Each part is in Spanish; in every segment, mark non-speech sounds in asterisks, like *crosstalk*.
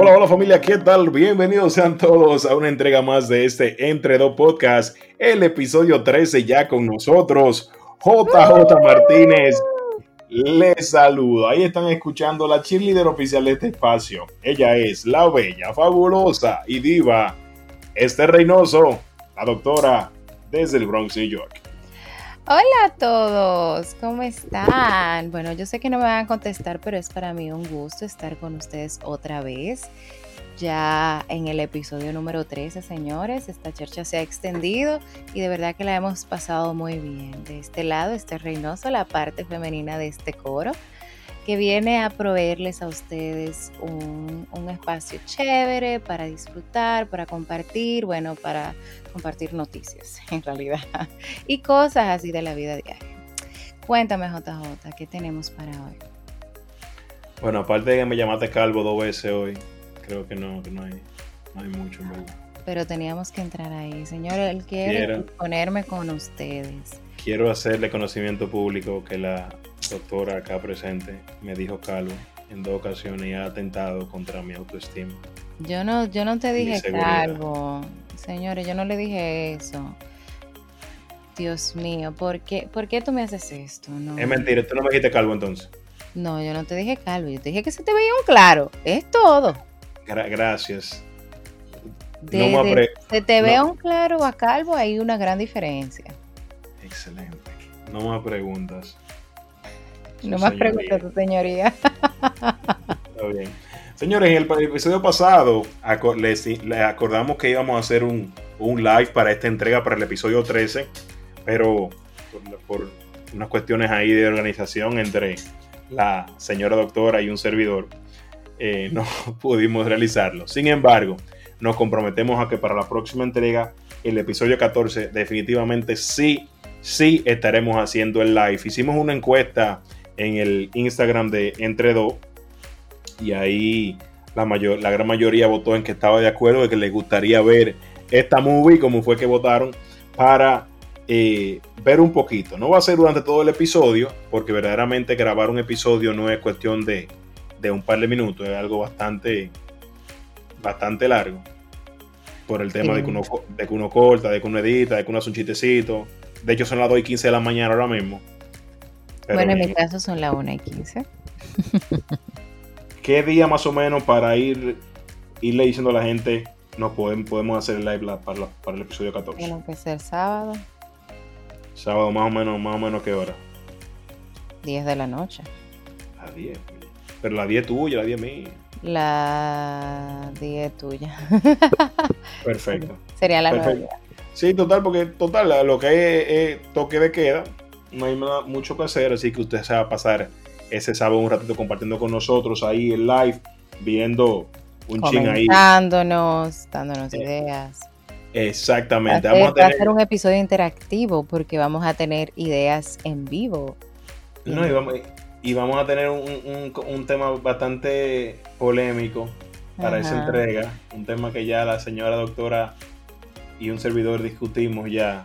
Hola, hola familia, ¿qué tal? Bienvenidos sean todos a una entrega más de este Entre Dos Podcast, el episodio 13 ya con nosotros. JJ Martínez, les saludo. Ahí están escuchando la cheerleader oficial de este espacio. Ella es la bella, fabulosa y diva Esther Reynoso, la doctora desde el Bronx, New York. Hola a todos, ¿cómo están? Bueno, yo sé que no me van a contestar, pero es para mí un gusto estar con ustedes otra vez. Ya en el episodio número 13, señores, esta churcha se ha extendido y de verdad que la hemos pasado muy bien. De este lado, este Reynoso, la parte femenina de este coro que viene a proveerles a ustedes un, espacio chévere para disfrutar, para compartir, bueno, para compartir noticias *laughs* en realidad y cosas así de la vida diaria. Cuéntame JJ, ¿qué tenemos para hoy? Bueno, aparte de que me llamaste calvo dos veces hoy, creo que no, que no hay, no hay mucho verdad. Pero teníamos que entrar ahí. Señor, él quiere ponerme con ustedes. Quiero hacerle conocimiento público que la doctora acá presente me dijo calvo en dos ocasiones y ha atentado contra mi autoestima. Yo no, yo no te dije calvo, señores, yo no le dije eso. Dios mío, ¿por qué, ¿por qué tú me haces esto? Es mentira, tú no me dijiste calvo entonces. No, yo no te dije calvo, yo te dije que se te veía un claro, es todo. gracias. se te vea un claro a calvo, hay una gran diferencia. Excelente. No más preguntas. No más preguntas, tu señoría. Está bien. Señores, en el episodio pasado les, acordamos que íbamos a hacer un, live para esta entrega, para el episodio 13, pero por, unas cuestiones ahí de organización entre la señora doctora y un servidor, eh, no *laughs* pudimos realizarlo. Sin embargo, nos comprometemos a que para la próxima entrega, el episodio 14, definitivamente sí, sí estaremos haciendo el live. Hicimos una encuesta en el Instagram de Entre y ahí la, mayor, la gran mayoría votó en que estaba de acuerdo de que les gustaría ver esta movie como fue que votaron para eh, ver un poquito. No va a ser durante todo el episodio porque verdaderamente grabar un episodio no es cuestión de, un par de minutos, es algo bastante, bastante largo. Por el tema de, que uno, de que uno corta, de que uno edita, de que uno hace un chistecito. De hecho son las 2 y 15 de la mañana ahora mismo bueno, en mi caso son las 1 y 15. ¿Qué día más o menos para ir irle diciendo a la gente nos podemos, podemos hacer el live para, el episodio 14? Tiene que ser sábado. Sábado más o menos, más o menos qué hora? 10 de la noche. A 10. Pero la 10 tuya, la 10 mía. La 10 tuya. Perfecto. *laughs* Sería la 9. Sí, total, porque total, lo que es toque de queda, no hay mucho que hacer, así que usted se va a pasar ese sábado un ratito compartiendo con nosotros ahí en live, viendo un ching ahí. Dándonos, dándonos eh, ideas. Exactamente. vamos a tener... hacer un episodio interactivo porque vamos a tener ideas en vivo. No, y vamos, y vamos a tener un, un, tema bastante polémico para esa entrega. Un tema que ya la señora doctora y un servidor discutimos ya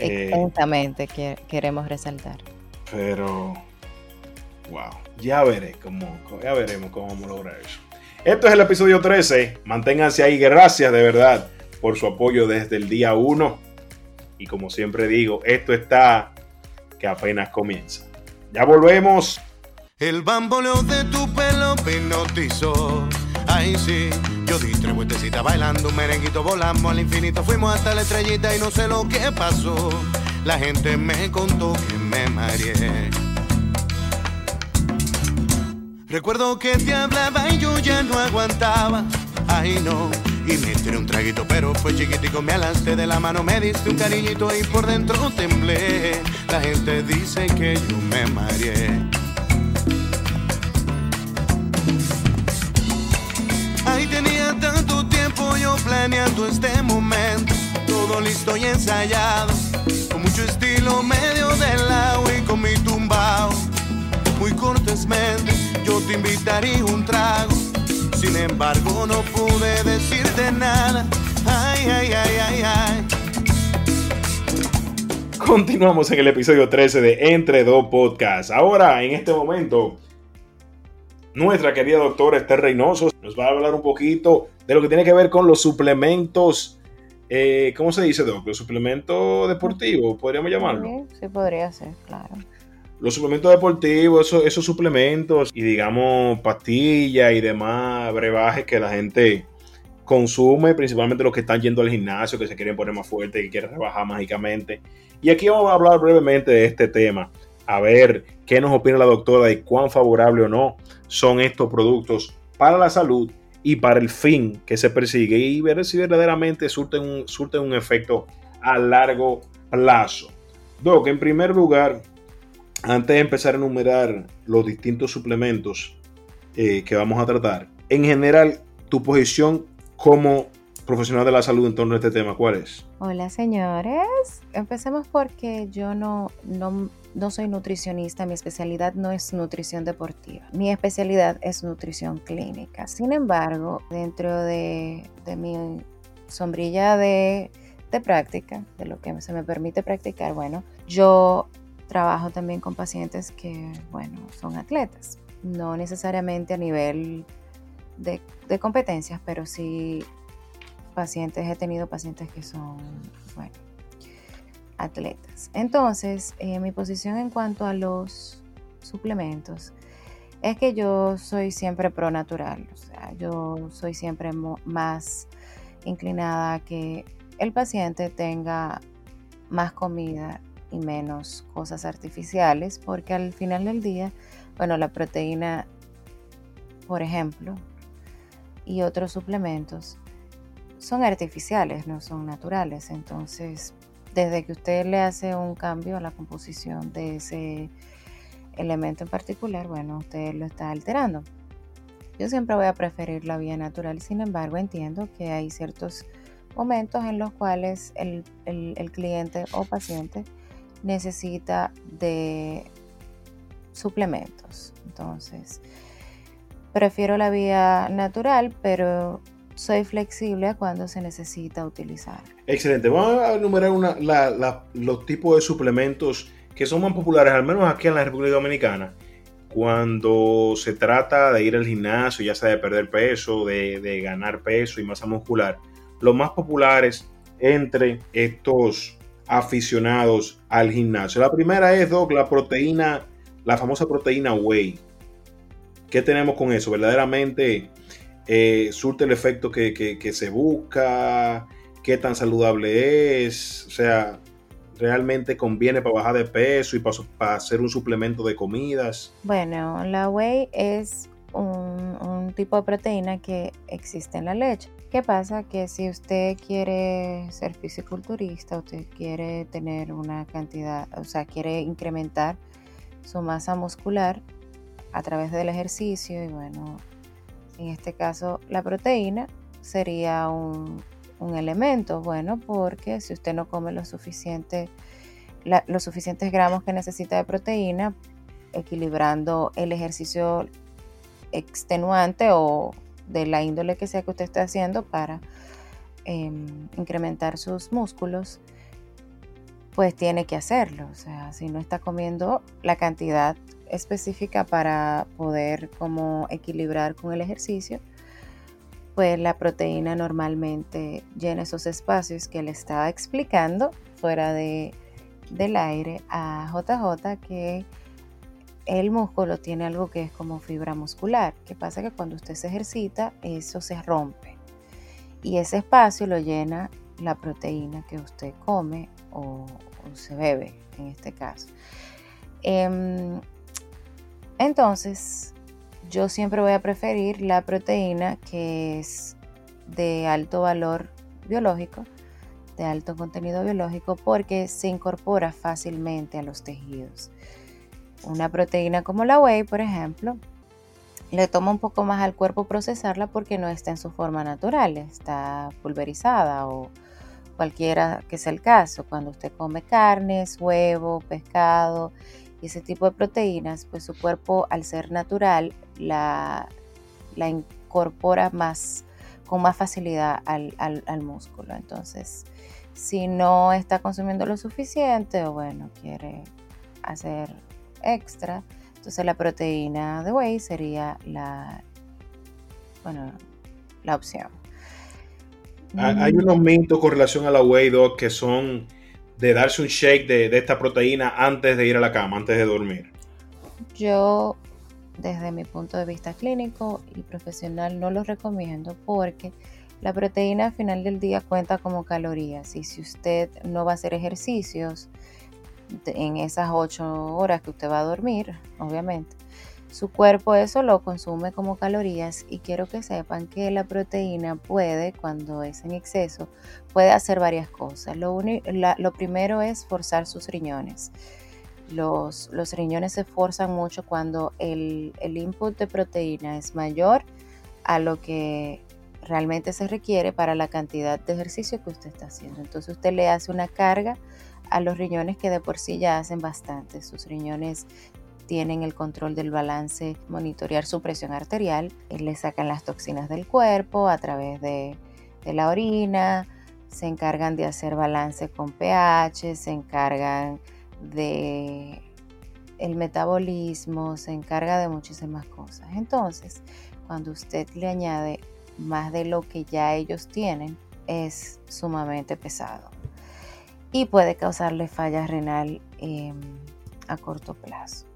Exactamente, que queremos resaltar. Pero, wow, ya veré cómo, ya veremos cómo vamos a lograr eso. Esto es el episodio 13. Manténganse ahí. Gracias de verdad por su apoyo desde el día 1. Y como siempre digo, esto está que apenas comienza. Ya volvemos. El bamboleo de tu pelo hipnotizó. Ay, sí, yo di tres vueltecitas bailando un merenguito, volamos al infinito, fuimos hasta la estrellita y no sé lo que pasó. La gente me contó que me mareé. Recuerdo que te hablaba y yo ya no aguantaba. Ay, no. Y me tiré un traguito, pero fue chiquitico. Me alaste de la mano, me diste un cariñito y por dentro temblé. La gente dice que yo me mareé. Planeando este momento, todo listo y ensayado, con mucho estilo medio del lado y con mi tumbao. Muy cortésmente yo te invitaría un trago, sin embargo no pude decirte nada. Ay, ay, ay, ay, ay. Continuamos en el episodio 13 de Entre Dos Podcasts. Ahora, en este momento, nuestra querida doctora Esther Reynoso. Nos va a hablar un poquito de lo que tiene que ver con los suplementos. Eh, ¿Cómo se dice, doctor? Suplemento deportivo, podríamos llamarlo. Sí, podría ser, claro. Los suplementos deportivos, esos, esos suplementos y digamos pastillas y demás brebajes que la gente consume, principalmente los que están yendo al gimnasio, que se quieren poner más fuerte, que quieren rebajar mágicamente. Y aquí vamos a hablar brevemente de este tema, a ver qué nos opina la doctora de cuán favorable o no son estos productos para la salud y para el fin que se persigue y ver si verdaderamente surten un, un efecto a largo plazo. Doc, en primer lugar, antes de empezar a enumerar los distintos suplementos eh, que vamos a tratar, en general, tu posición como profesional de la salud en torno a este tema, ¿cuál es? Hola señores, empecemos porque yo no, no, soy nutricionista, mi especialidad no es nutrición deportiva, mi especialidad es nutrición clínica. Sin embargo, dentro de, mi sombrilla de, de práctica, de lo que se me permite practicar, bueno, yo trabajo también con pacientes que, bueno, son atletas, no necesariamente a nivel de, competencias, pero sí pacientes, he tenido pacientes que son, bueno, atletas. Entonces, eh, mi posición en cuanto a los suplementos es que yo soy siempre pro natural, o sea, yo soy siempre más inclinada a que el paciente tenga más comida y menos cosas artificiales, porque al final del día, bueno, la proteína, por ejemplo, y otros suplementos son artificiales, no son naturales. Entonces, desde que usted le hace un cambio a la composición de ese elemento en particular, bueno, usted lo está alterando. Yo siempre voy a preferir la vía natural, sin embargo, entiendo que hay ciertos momentos en los cuales el, el cliente o paciente necesita de suplementos. Entonces, Prefiero la vía natural, pero soy flexible cuando se necesita utilizar. Excelente. Vamos a enumerar los tipos de suplementos que son más populares, al menos aquí en la República Dominicana, cuando se trata de ir al gimnasio, ya sea de perder peso, de, ganar peso y masa muscular. Los más populares entre estos aficionados al gimnasio. La primera es, Doc, la proteína, la famosa proteína whey. ¿Qué tenemos con eso? ¿Verdaderamente eh, surte el efecto que, se busca? ¿Qué tan saludable es? O sea, ¿realmente conviene para bajar de peso y para, hacer un suplemento de comidas? Bueno, la whey es un, un, tipo de proteína que existe en la leche. ¿Qué pasa? Que si usted quiere ser fisiculturista, usted quiere tener una cantidad, o sea, quiere incrementar su masa muscular, a través del ejercicio y bueno, en este caso la proteína sería un, elemento bueno porque si usted no come lo los suficientes gramos que necesita de proteína, equilibrando el ejercicio extenuante o de la índole que sea que usted esté haciendo para em, incrementar sus músculos, pues tiene que hacerlo. O sea, si no está comiendo la cantidad específica para poder como equilibrar con el ejercicio, pues la proteína normalmente llena esos espacios que le estaba explicando fuera de, del aire a JJ que el músculo tiene algo que es como fibra muscular. que pasa? Que cuando usted se ejercita, eso se rompe. Y ese espacio lo llena la proteína que usted come o, se bebe, en este caso. Em, entonces, yo siempre voy a preferir la proteína que es de alto valor biológico, de alto contenido biológico, porque se incorpora fácilmente a los tejidos. Una proteína como la whey, por ejemplo, le toma un poco más al cuerpo procesarla porque no está en su forma natural, está pulverizada o cualquiera que sea el caso. Cuando usted come carnes, huevo, pescado y ese tipo de proteínas, pues su cuerpo al ser natural la, incorpora más con más facilidad al, al, músculo. Entonces, si no está consumiendo lo suficiente o bueno, quiere hacer extra, Entonces la proteína de whey sería la, bueno, la opción. Hay unos mitos con relación a la whey, dog, que son de darse un shake de, esta proteína antes de ir a la cama, antes de dormir. Yo, desde mi punto de vista clínico y profesional, no lo recomiendo porque la proteína al final del día cuenta como calorías y si usted no va a hacer ejercicios en esas ocho horas que usted va a dormir, obviamente, su cuerpo eso lo consume como calorías y quiero que sepan que la proteína puede, cuando es en exceso, puede hacer varias cosas. Lo, lo primero es forzar sus riñones. Los, los, riñones se forzan mucho cuando el, el input de proteína es mayor a lo que realmente se requiere para la cantidad de ejercicio que usted está haciendo. Entonces usted le hace una carga a los riñones que de por sí ya hacen bastante. Sus riñones tienen el control del balance, monitorear su presión arterial, eh, le sacan las toxinas del cuerpo a través de, la orina, se encargan de hacer balance con pH, se encargan de metabolismo, se encarga de muchísimas cosas. Entonces, cuando usted le añade más de lo que ya ellos tienen, es sumamente pesado y puede causarle falla renal em, a corto plazo.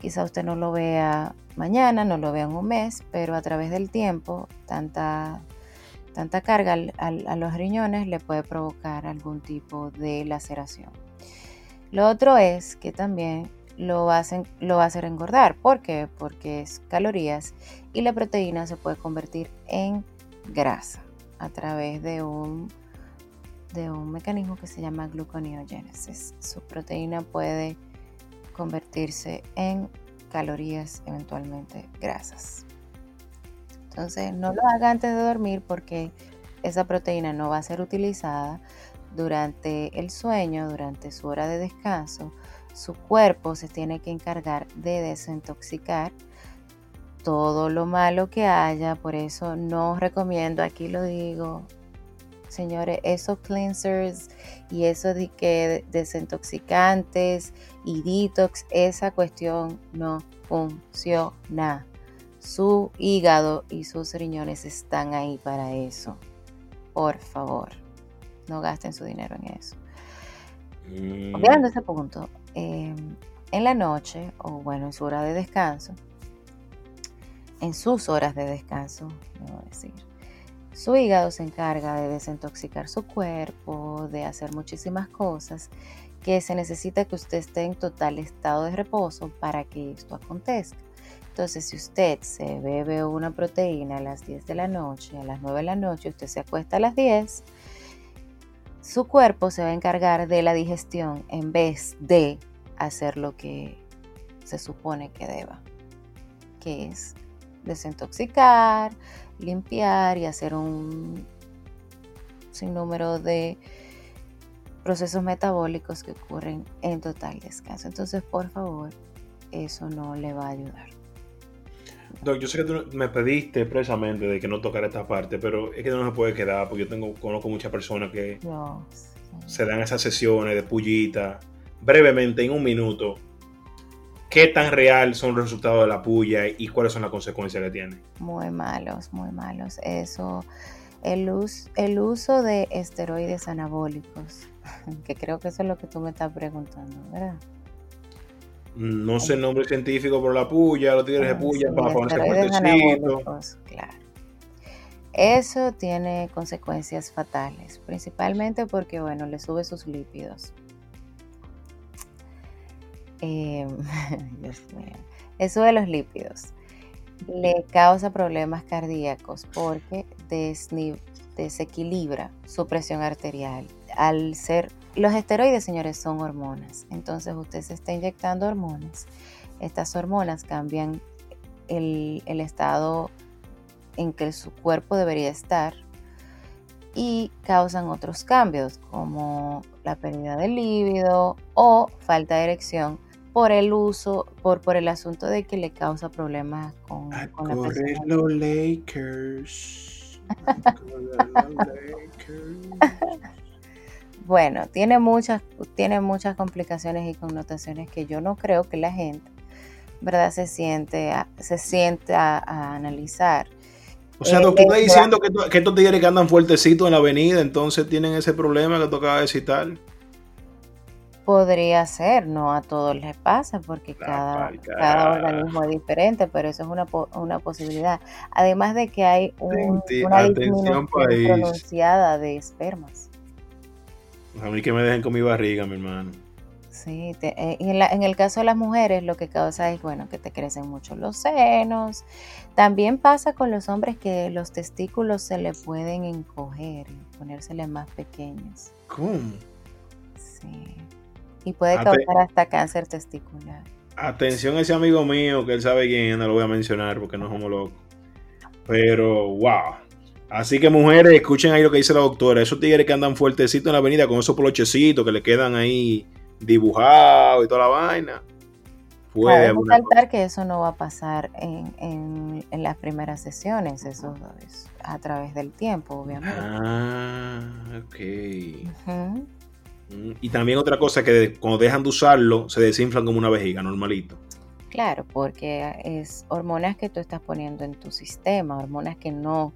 Quizá usted no lo vea mañana, no lo vea en un mes, pero a través del tiempo, tanta, tanta carga a los riñones le puede provocar algún tipo de laceración. Lo otro es que también lo, va a hacer engordar. ¿Por qué? Porque es calorías y la proteína se puede convertir en grasa a través de un, de un mecanismo que se llama gluconeogénesis. Su proteína puede convertirse en calorías, eventualmente grasas. Entonces no lo haga antes de dormir porque esa proteína no va a ser utilizada durante el sueño, durante su hora de descanso. Su cuerpo se tiene que encargar de desintoxicar todo lo malo que haya, por eso no recomiendo, aquí lo digo, señores, esos cleansers y eso de que desintoxicantes y detox, esa cuestión no funciona. Su hígado y sus riñones están ahí para eso. Por favor, no gasten su dinero en eso. Mm. Ese punto, em, en la noche, o bueno, en su hora de descanso, en sus horas de descanso, debo decir, su hígado se encarga de desintoxicar su cuerpo, de hacer muchísimas cosas que se necesita que usted esté en total estado de reposo para que esto acontezca. Entonces, si usted se bebe una proteína a las 10 de la noche, a las 9 de la noche, usted se acuesta a las 10, su cuerpo se va a encargar de la digestión en vez de hacer lo que se supone que deba, que es desintoxicar, limpiar y hacer un sinnúmero de procesos metabólicos que ocurren en total descanso. Entonces, por favor, eso no le va a ayudar. Doc, yo sé que tú me pediste precisamente de que no tocara esta parte, pero es que no se puede quedar porque yo tengo, conozco muchas personas que se dan esas sesiones de pullita. Brevemente, en un minuto, ¿Qué tan real son los resultados de la puya y cuáles son las consecuencias que tiene? Muy malos, muy malos. Eso, el, el uso de esteroides anabólicos, *laughs* que creo que eso es lo que tú me estás preguntando, ¿verdad? No sé el nombre científico, pero la puya, los tigres de ah, puya para ponerse anabólicos, Claro. Eso tiene consecuencias fatales, principalmente porque, bueno, le sube sus lípidos. Em, *laughs* eso de los lípidos le causa problemas cardíacos porque desequilibra su presión arterial. Al ser, los esteroides, señores, son hormonas. Entonces usted se está inyectando hormonas. Estas hormonas cambian el, el estado en que su cuerpo debería estar y causan otros cambios como la pérdida de líbido o falta de erección por el uso, por, por el asunto de que le causa problemas con, con la persona. los *laughs* Lakers. bueno, tiene muchas, tiene muchas complicaciones y connotaciones que yo no creo que la gente ¿verdad? Se siente a, se siente a, analizar. O sea, tú estás diciendo que, que, estos tigres que andan fuertecitos en la avenida, entonces tienen ese problema que tú acabas de citar. Podría ser, no a todos les pasa porque cada, cada, organismo es diferente, pero eso es una, una posibilidad. Además de que hay una disminución pronunciada de espermas. A mí que me dejen con mi barriga, mi hermano. Sí, eh, en, en, el caso de las mujeres lo que causa es, bueno, que te crecen mucho los senos. También pasa con los hombres que los testículos se le pueden encoger y ponérseles más pequeños. ¿Cómo? Sí y puede causar hasta cáncer testicular. Atención a ese amigo mío que él sabe quién, no lo voy a mencionar porque no somos locos. Pero, wow. Así que mujeres, escuchen ahí lo que dice la doctora. Esos tigres que andan fuertecitos en la avenida con esos polochecitos que le quedan ahí dibujados y toda la vaina. Puede claro, que eso no va a pasar en, las primeras sesiones, eso es a través del tiempo, obviamente. Ah, ok. Mm, y también otra cosa que cuando dejan de usarlo se desinflan como una vejiga, normalito. Claro, porque es hormonas que tú estás poniendo en tu sistema, hormonas que no,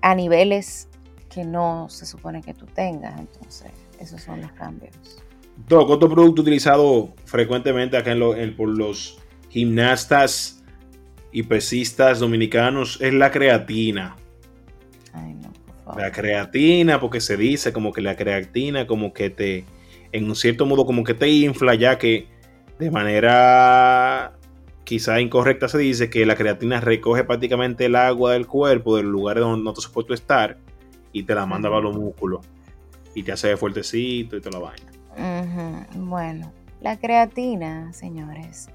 a niveles que no se supone que tú tengas. Entonces, esos son los cambios. Doc, otro producto utilizado frecuentemente acá en por los gimnastas y pesistas dominicanos es la creatina. La creatina, porque se dice como que la creatina como que te, en un cierto modo como que te infla, ya que de manera quizá incorrecta se dice que la creatina recoge prácticamente el agua del cuerpo, del lugar donde no te supuesto estar, y te la manda para los músculos. Y te hace fuertecito y toda la vaina. Bueno, la creatina, señores,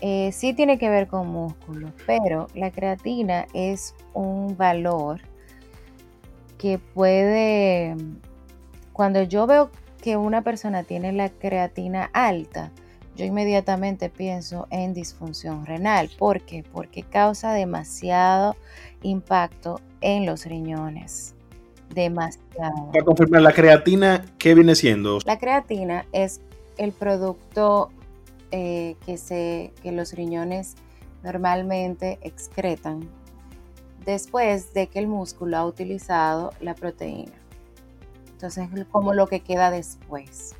eh, sí tiene que ver con músculos, pero la creatina es un valor que puede, cuando yo veo que una persona tiene la creatina alta, yo inmediatamente pienso en disfunción renal. ¿Por qué? Porque causa demasiado impacto en los riñones. Demasiado. Para confirmar, ¿la creatina qué viene siendo? La creatina es el producto eh, que, se, que los riñones normalmente excretan después de que el músculo ha utilizado la proteína. Entonces, como lo que queda después.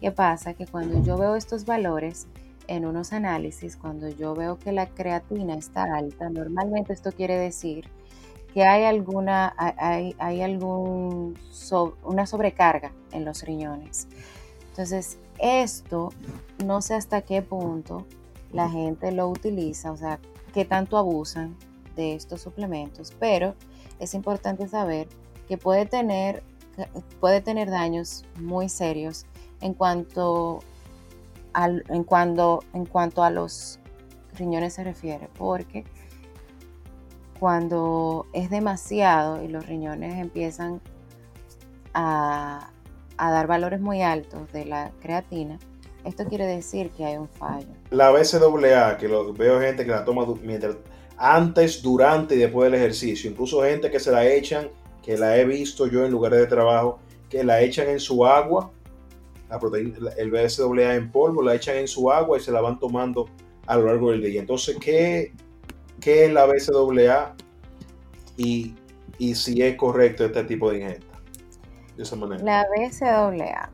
¿Qué pasa? Que cuando yo veo estos valores en unos análisis, cuando yo veo que la creatina está alta, normalmente esto quiere decir que hay alguna, hay, hay algún, una sobrecarga en los riñones. Entonces, esto no sé hasta qué punto la gente lo utiliza, o sea, qué tanto abusan de estos suplementos, pero es importante saber que puede tener, puede tener daños muy serios en cuanto, al, en, cuando, en cuanto a los riñones se refiere, porque cuando es demasiado y los riñones empiezan a, a dar valores muy altos de la creatina, esto quiere decir que hay un fallo. La BCAA, que lo, veo gente que la toma mientras antes, durante y después del ejercicio. Incluso gente que se la echan, que la he visto yo en lugares de trabajo, que la echan en su agua, la proteína, el BSAA en polvo, la echan en su agua y se la van tomando a lo largo del día. Entonces, ¿qué, es la BCAA y, y si es correcto este tipo de ingesta? De esa manera. La BCAA.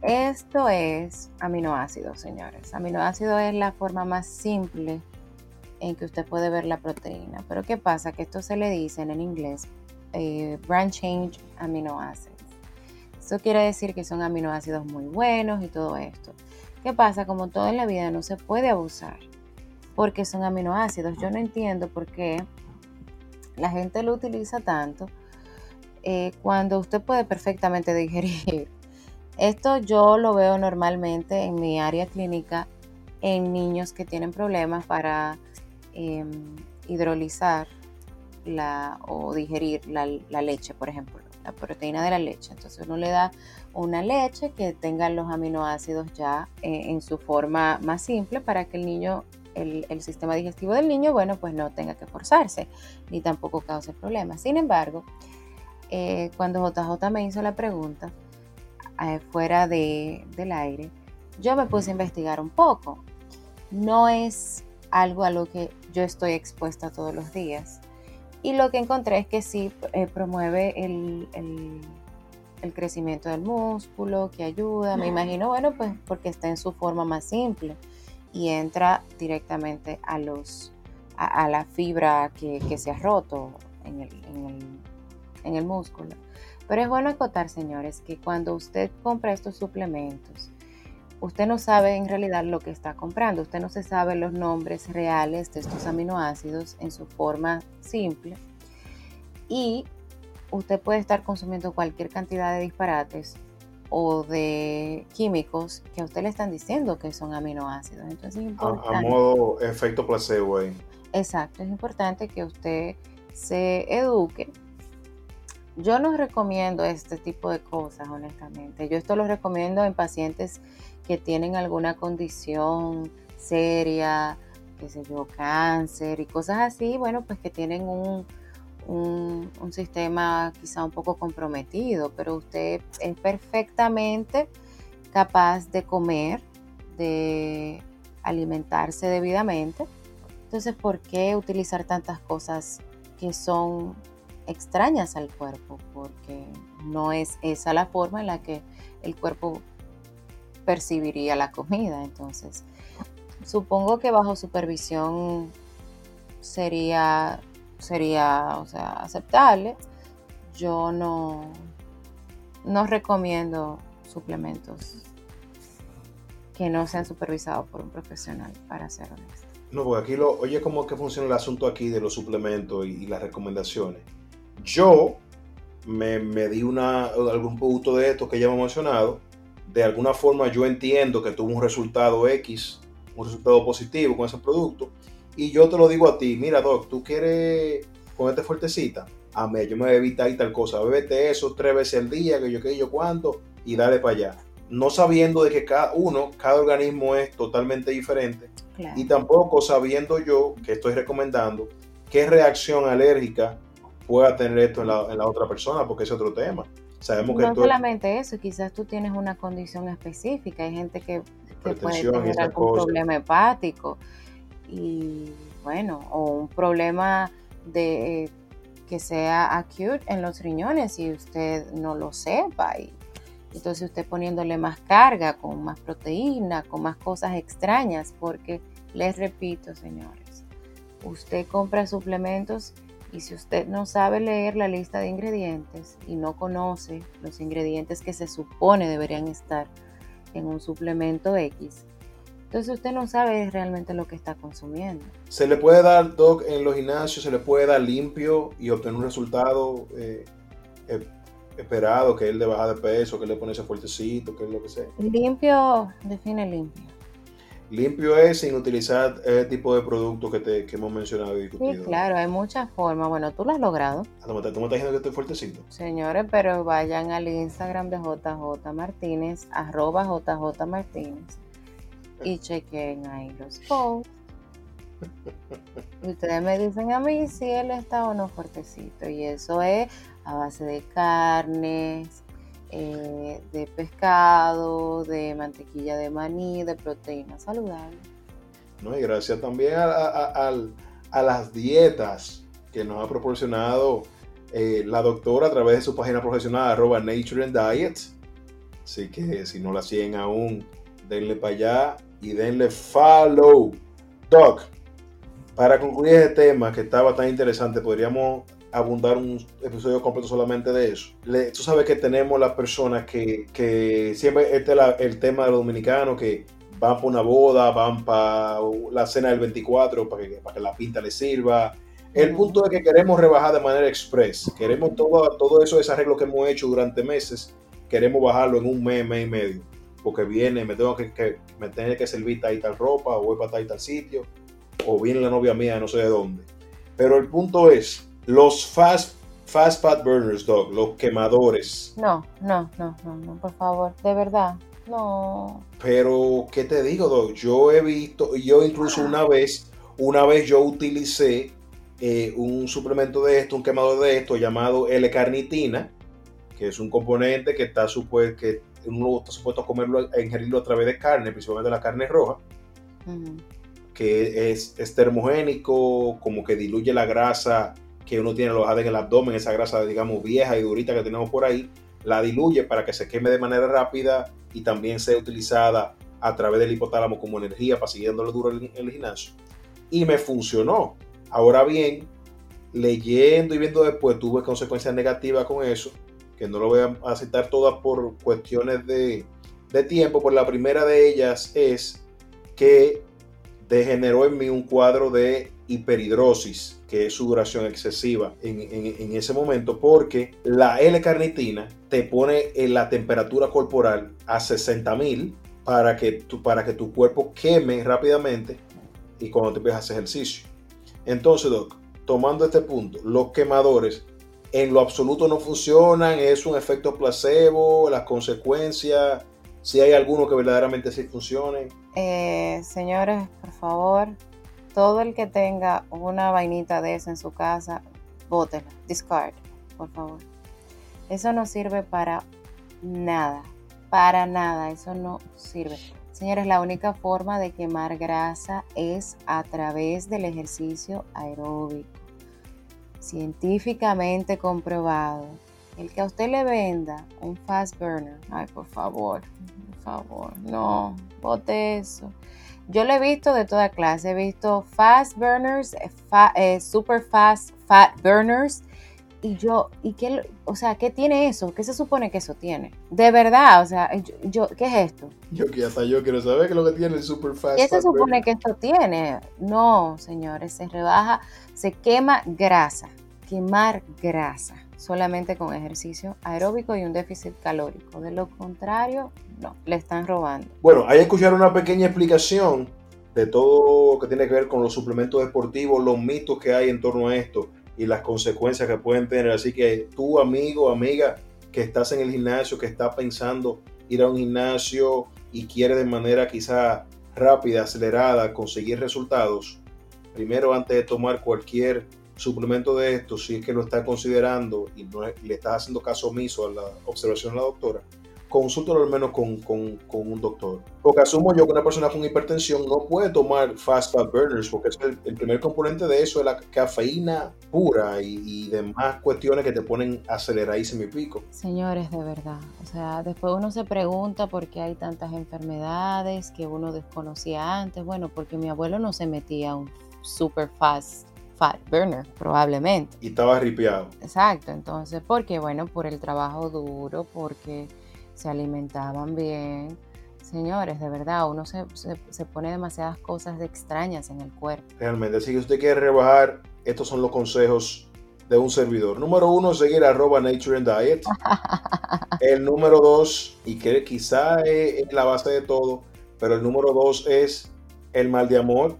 Esto es aminoácidos, señores. Aminoácidos es la forma más simple en que usted puede ver la proteína. Pero ¿qué pasa? Que esto se le dice en inglés eh, brand change amino acids. Eso quiere decir que son aminoácidos muy buenos y todo esto. ¿Qué pasa? Como todo en la vida no se puede abusar porque son aminoácidos. Yo no entiendo por qué la gente lo utiliza tanto eh, cuando usted puede perfectamente *laughs* digerir. Esto yo lo veo normalmente en mi área clínica en niños que tienen problemas para Em, hidrolizar la, o digerir la, leche, por ejemplo, la proteína de la leche. Entonces uno le da una leche que tenga los aminoácidos ya eh, en su forma más simple para que el niño, el, sistema digestivo del niño, bueno, pues no tenga que forzarse ni tampoco cause problemas. Sin embargo, eh, cuando JJ me hizo la pregunta eh, fuera de, del aire, yo me puse a investigar un poco no es algo a lo que yo estoy expuesta todos los días. Y lo que encontré es que sí eh, promueve el, el, crecimiento del músculo, que ayuda, me imagino, bueno, pues porque está en su forma más simple y entra directamente a, los, a, la fibra que, que, se ha roto en el, en, el, en el músculo. Pero es bueno acotar, señores, que cuando usted compra estos suplementos, usted no sabe en realidad lo que está comprando, usted no se sabe los nombres reales de estos aminoácidos en su forma simple y usted puede estar consumiendo cualquier cantidad de disparates o de químicos que a usted le están diciendo que son aminoácidos. Entonces A, modo efecto placebo ahí. Exacto, es importante que usted se eduque. Yo no recomiendo este tipo de cosas, honestamente. Yo esto lo recomiendo en pacientes que tienen alguna condición seria, qué sé yo, cáncer y cosas así, bueno, pues que tienen un, un, sistema quizá un poco comprometido, pero usted es perfectamente capaz de comer, de alimentarse debidamente. Entonces, ¿por qué utilizar tantas cosas que son extrañas al cuerpo? Porque no es esa la forma en la que el cuerpo percibiría la comida. Entonces, supongo que bajo supervisión sería, sería o sea, aceptable. Yo no, no recomiendo suplementos que no sean supervisados por un profesional, para ser honesto. No, porque aquí lo, oye cómo que funciona el asunto aquí de los suplementos y, las recomendaciones. Yo me, me, di una, algún producto de estos que ya hemos mencionado de alguna forma yo entiendo que tuvo un resultado X, un resultado positivo con ese producto, y yo te lo digo a ti, mira Doc, tú quieres ponerte fuertecita, a mí yo me voy a evitar tal cosa, bébete eso tres veces al día, que yo qué yo cuánto, y dale para allá. No sabiendo de que cada uno, cada organismo es totalmente diferente, y tampoco sabiendo yo que estoy recomendando qué reacción alérgica pueda tener esto en la, en la otra persona, porque es otro tema no solamente eso, quizás tú tienes una condición específica, hay gente que, puede tener algún problema hepático y bueno, o un problema de que sea acute en los riñones y usted no lo sepa y entonces usted poniéndole más carga, con más proteína, con más cosas extrañas, porque les repito, señores, usted compra suplementos y si usted no sabe leer la lista de ingredientes y no conoce los ingredientes que se supone deberían estar en un suplemento X, entonces usted no sabe realmente lo que está consumiendo. Se le puede dar, Doc, en los gimnasios, se le puede dar limpio y obtener un resultado eh, eh, esperado, que es el de bajar de peso, que le pone ese fuertecito, que es lo que sea. Limpio, define limpio. Limpio es sin utilizar ese tipo de productos que, te, que hemos mencionado y discutido. Sí, claro, hay muchas formas. Bueno, tú lo has logrado. Ah, ¿Tú me estás diciendo que estoy fuertecito? Señores, pero vayan al Instagram de JJ Martínez, arroba JJ Martínez, y chequen ahí los posts. Y *laughs* ustedes me dicen a mí si él está o no fuertecito. Y eso es a base de carnes, eh, de pescado, de mantequilla de maní, de proteína saludable. No, y gracias también a, las dietas que nos ha proporcionado eh, la doctora a través de su página profesional arroba Nature and Diet. Así que si no la siguen aún, denle para allá y denle follow. Doc, para concluir este tema que estaba tan interesante, podríamos abundar un episodio completo solamente de eso. tú sabes que tenemos las personas que, que siempre este es el tema de los dominicanos que van para una boda, van para la cena del 24 para que, para que la pinta les sirva. El punto es que queremos rebajar de manera express. Queremos todo, todo eso, ese arreglo que hemos hecho durante meses, queremos bajarlo en un mes, mes y medio. Porque viene, me tengo que, que me tengo que servir tal y tal ropa, o voy para tal y tal sitio, o viene la novia mía no sé de dónde. Pero el punto es, los fast, fast fat burners, dog, los quemadores. No, no, no, no, no, por favor, de verdad, no. Pero, ¿qué te digo, dog? Yo he visto, yo incluso una vez, una vez yo utilicé eh, un suplemento de esto, un quemador de esto llamado L-carnitina, que es un componente que está supuesto, que uno está supuesto a comerlo, a ingerirlo a través de carne, principalmente la carne roja. que es, es termogénico, como que diluye la grasa que uno tiene alojada en el abdomen, esa grasa, digamos, vieja y durita que tenemos por ahí, la diluye para que se queme de manera rápida y también sea utilizada a través del hipotálamo como energía para seguir dándole duro en el gimnasio. Y me funcionó. Ahora bien, leyendo y viendo después tuve consecuencias negativas con eso, que no lo voy a citar todas por cuestiones de, de tiempo, pues la primera de ellas es que degeneró en mí un cuadro de hiperhidrosis, que es sudoración excesiva en, ese momento, porque la L-carnitina te pone en la temperatura corporal a 60.000 para que, para que tu cuerpo queme rápidamente y cuando te empiezas a hacer ejercicio. Entonces, Doc, tomando este punto, los quemadores en lo absoluto no funcionan, es un efecto placebo, las consecuencias, si hay alguno que verdaderamente sí funcione. Eh, señores, por favor, todo el que tenga una vainita de esa en su casa, bótela, discard, por favor. Eso no sirve para nada, para nada, eso no sirve. Señores, la única forma de quemar grasa es a través del ejercicio aeróbico científicamente comprobado. El que a usted le venda un fast burner, ay, por favor, por favor, no, bote eso. Yo lo he visto de toda clase, he visto fast burners, eh, eh, super fast fat burners, y yo, ¿y qué, o sea, qué tiene eso? ¿Qué se supone que eso tiene? De verdad, o sea, yo, ¿qué es esto? Yo que hasta yo quiero saber qué es lo que tiene el super fast. ¿Qué se supone que esto tiene? No, señores, se rebaja, se quema grasa quemar grasa solamente con ejercicio aeróbico y un déficit calórico. De lo contrario, no, le están robando. Bueno, hay que escuchar una pequeña explicación de todo lo que tiene que ver con los suplementos deportivos, los mitos que hay en torno a esto y las consecuencias que pueden tener. Así que tú, amigo, amiga, que estás en el gimnasio, que está pensando ir a un gimnasio y quiere de manera quizá rápida, acelerada, conseguir resultados, primero antes de tomar cualquier suplemento de esto, si es que lo está considerando y no le está haciendo caso omiso a la observación de la doctora, consúltalo al menos con, con, un doctor. Porque asumo yo que una persona con hipertensión no puede tomar fast fat burners, porque es el, primer componente de eso es la cafeína pura y, y, demás cuestiones que te ponen aceleradísimo y pico. Señores, de verdad. O sea, después uno se pregunta por qué hay tantas enfermedades que uno desconocía antes. Bueno, porque mi abuelo no se metía un super fast fat burner, probablemente. Y estaba ripiado. Exacto, entonces, porque bueno, por el trabajo duro, porque se alimentaban bien. Señores, de verdad, uno se, se, pone demasiadas cosas extrañas en el cuerpo. Realmente, si usted quiere rebajar, estos son los consejos de un servidor. Número uno, seguir arroba Nature and Diet. *laughs* el número dos, y que quizá es la base de todo, pero el número dos es el mal de amor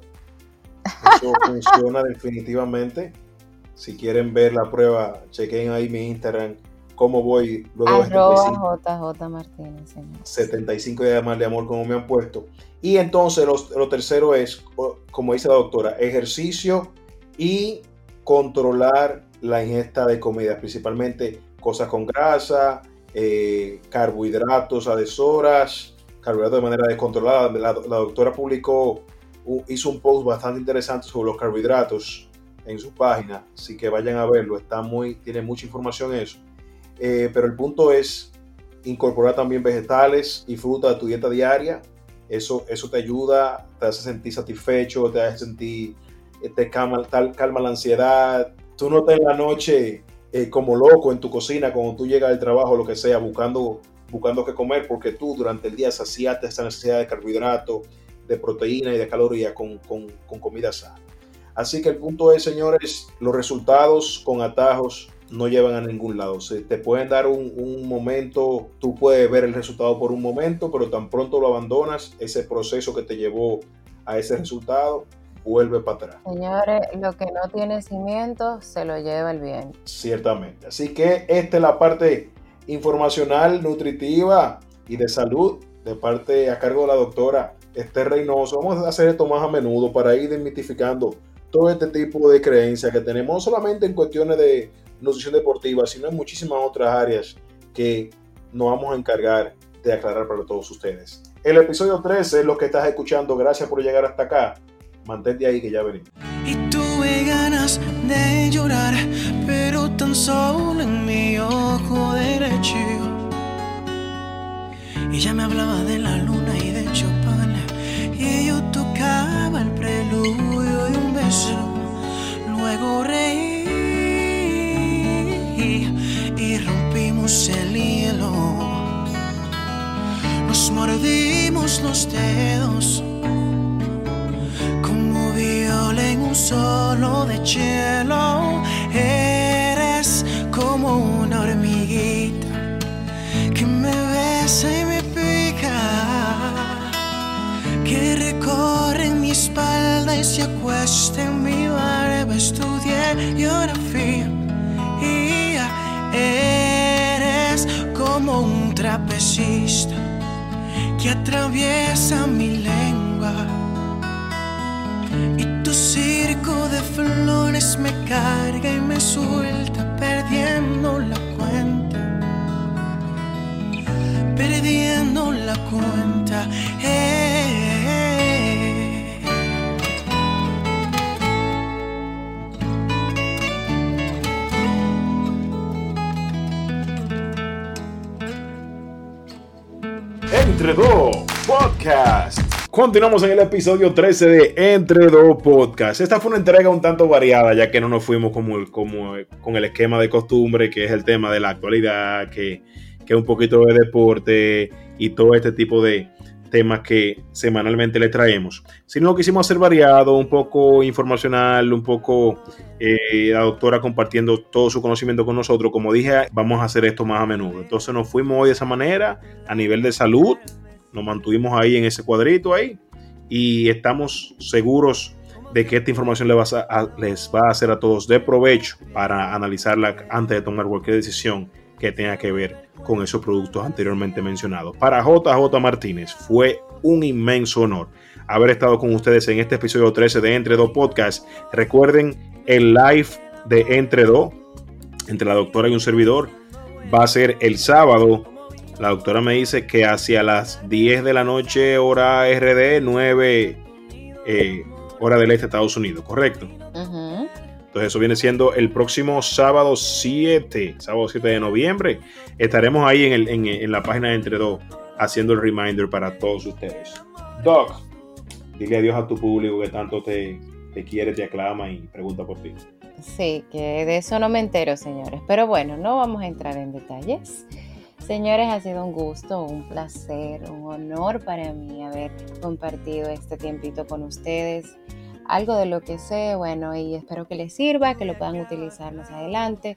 eso funciona definitivamente. Si quieren ver la prueba, chequen ahí mi Instagram, cómo voy luego Arroba JJ Martínez. 75 días más de amor, como me han puesto. Y entonces lo, tercero es, como dice la doctora, ejercicio y controlar la ingesta de comida, principalmente cosas con grasa, eh, carbohidratos a deshoras, carbohidratos de manera descontrolada. la doctora publicó hizo un post bastante interesante sobre los carbohidratos en su página, así que vayan a verlo, está muy, tiene mucha información eso. Eh, pero el punto es incorporar también vegetales y fruta a tu dieta diaria. Eso, eso te ayuda, te hace sentir satisfecho, te hace sentir, eh, te calma, calma la ansiedad. Tú no estás en la noche eh, como loco en tu cocina cuando tú llegas al trabajo, lo que sea, buscando, buscando qué comer, porque tú durante el día saciaste esta necesidad de carbohidratos de proteína y de caloría con, con, con comida sana. Así que el punto es, señores, los resultados con atajos no llevan a ningún lado. Se te pueden dar un, un, momento, tú puedes ver el resultado por un momento, pero tan pronto lo abandonas, ese proceso que te llevó a ese resultado vuelve para atrás. Señores, lo que no tiene cimiento se lo lleva el viento. Ciertamente. Así que esta es la parte informacional, nutritiva y de salud de parte a cargo de la doctora este Reynoso. Vamos a hacer esto más a menudo para ir desmitificando todo este tipo de creencias que tenemos, no solamente en cuestiones de nutrición deportiva, sino en muchísimas otras áreas que nos vamos a encargar de aclarar para todos ustedes. El episodio 13 es lo que estás escuchando. Gracias por llegar hasta acá. Mantente ahí que ya venimos. Y tuve ganas de llorar, pero tan solo en mi ojo derecho. Ella me hablaba de la luna y de Chopin, y yo tocaba el preludio y un beso. Luego reí y rompimos el hielo. Nos mordimos los dedos como viola en un solo de cielo. Y se acuesta en mi barba. Estudié geografía y eres como un trapecista que atraviesa mi lengua. Y tu circo de flores me carga y me suelta perdiendo la cuenta. Perdiendo la cuenta. Eh. Entre dos Podcast. Continuamos en el episodio 13 de Entre dos Podcast. Esta fue una entrega un tanto variada, ya que no nos fuimos como, como con el esquema de costumbre, que es el tema de la actualidad, que, que un poquito de deporte y todo este tipo de temas que semanalmente le traemos. Sino lo quisimos hacer variado, un poco informacional, un poco eh, la doctora compartiendo todo su conocimiento con nosotros. Como dije, vamos a hacer esto más a menudo. Entonces nos fuimos hoy de esa manera, a nivel de salud, nos mantuvimos ahí en ese cuadrito ahí y estamos seguros de que esta información les va a, les va a hacer a todos de provecho para analizarla antes de tomar cualquier decisión que tenga que ver con esos productos anteriormente mencionados. Para JJ Martínez fue un inmenso honor haber estado con ustedes en este episodio 13 de Entre Dos Podcast. Recuerden el live de Entre Dos entre la doctora y un servidor va a ser el sábado la doctora me dice que hacia las 10 de la noche, hora RD, 9 eh, hora del este de Estados Unidos, ¿correcto? Ujú. Entonces eso viene siendo el próximo sábado 7, sábado 7 de noviembre. Estaremos ahí en, el- en- en la página de Entre Dos haciendo el reminder para todos ustedes. Doc, dile adiós a tu público que tanto te, te quiere, te aclama y pregunta por ti. Sí, que de eso no me entero, señores. Pero bueno, no vamos a entrar en detalles. Señores, ha sido un gusto, un placer, un honor para mí haber compartido este tiempito con ustedes. Algo de lo que sé, bueno, y espero que les sirva, que lo puedan utilizar más adelante.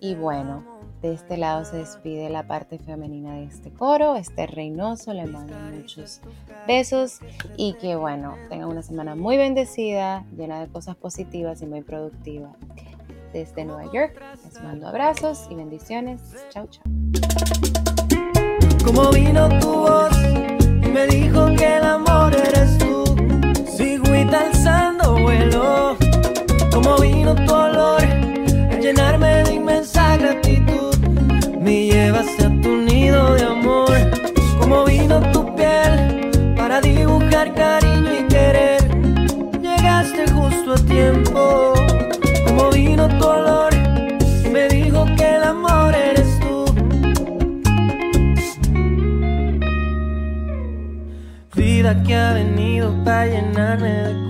Y bueno, de este lado se despide la parte femenina de este coro, este Reynoso, le mando muchos besos y que bueno, tengan una semana muy bendecida, llena de cosas positivas y muy productiva. Desde Nueva York, les mando abrazos y bendiciones. Chao, chao. Alzando vuelo. Como vino tu olor a llenarme de inmensa gratitud. Me llevaste a tu nido de amor. Como vino tu piel para dibujar cariño y querer. Llegaste justo a tiempo. Como vino tu olor y me dijo que el amor eres tú. Vida que ha venido para llenarme de